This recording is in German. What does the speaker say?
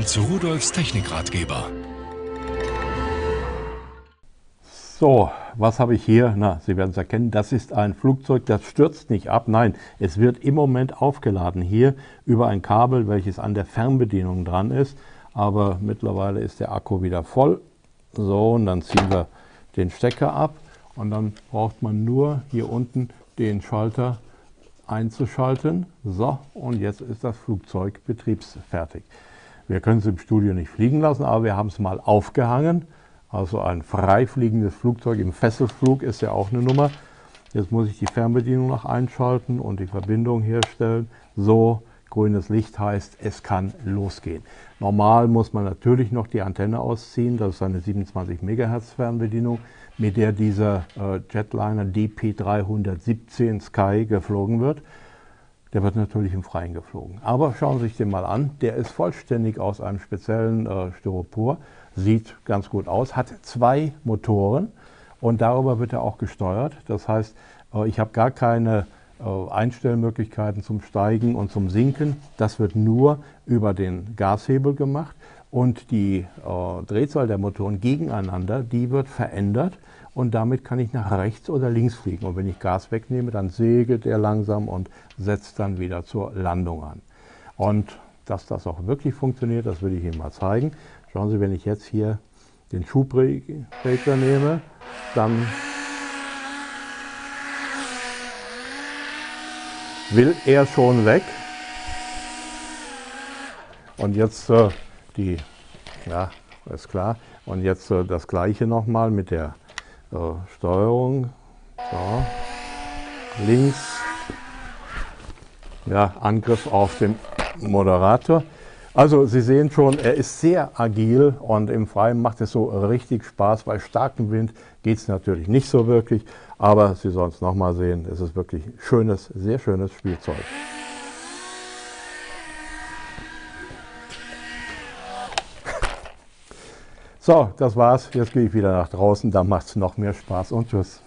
willkommen zu Rudolfs Technikratgeber. So, was habe ich hier? Na, Sie werden es erkennen, das ist ein Flugzeug, das stürzt nicht ab. Nein, es wird im Moment aufgeladen hier über ein Kabel, welches an der Fernbedienung dran ist. Aber mittlerweile ist der Akku wieder voll. So, und dann ziehen wir den Stecker ab und dann braucht man nur hier unten den Schalter einzuschalten. So, und jetzt ist das Flugzeug betriebsfertig. Wir können es im Studio nicht fliegen lassen, aber wir haben es mal aufgehangen. Also ein freifliegendes Flugzeug im Fesselflug ist ja auch eine Nummer. Jetzt muss ich die Fernbedienung noch einschalten und die Verbindung herstellen. So, grünes Licht heißt, es kann losgehen. Normal muss man natürlich noch die Antenne ausziehen. Das ist eine 27 MHz Fernbedienung mit der dieser äh, Jetliner DP317 Sky geflogen wird. Der wird natürlich im Freien geflogen. Aber schauen Sie sich den mal an. Der ist vollständig aus einem speziellen äh, Styropor. Sieht ganz gut aus. Hat zwei Motoren und darüber wird er auch gesteuert. Das heißt, äh, ich habe gar keine äh, Einstellmöglichkeiten zum Steigen und zum Sinken. Das wird nur über den Gashebel gemacht und die äh, Drehzahl der Motoren gegeneinander, die wird verändert und damit kann ich nach rechts oder links fliegen. Und wenn ich Gas wegnehme, dann segelt er langsam und setzt dann wieder zur Landung an. Und dass das auch wirklich funktioniert, das will ich Ihnen mal zeigen. Schauen Sie, wenn ich jetzt hier den Schubregler nehme, dann will er schon weg. Und jetzt äh, die, ja, ist klar. Und jetzt äh, das gleiche nochmal mit der äh, Steuerung. So. Links. Ja, Angriff auf den Moderator. Also Sie sehen schon, er ist sehr agil und im Freien macht es so richtig Spaß. Bei starkem Wind geht es natürlich nicht so wirklich, aber Sie sollen es nochmal sehen. Es ist wirklich schönes, sehr schönes Spielzeug. So, das war's. Jetzt gehe ich wieder nach draußen, da macht es noch mehr Spaß und tschüss.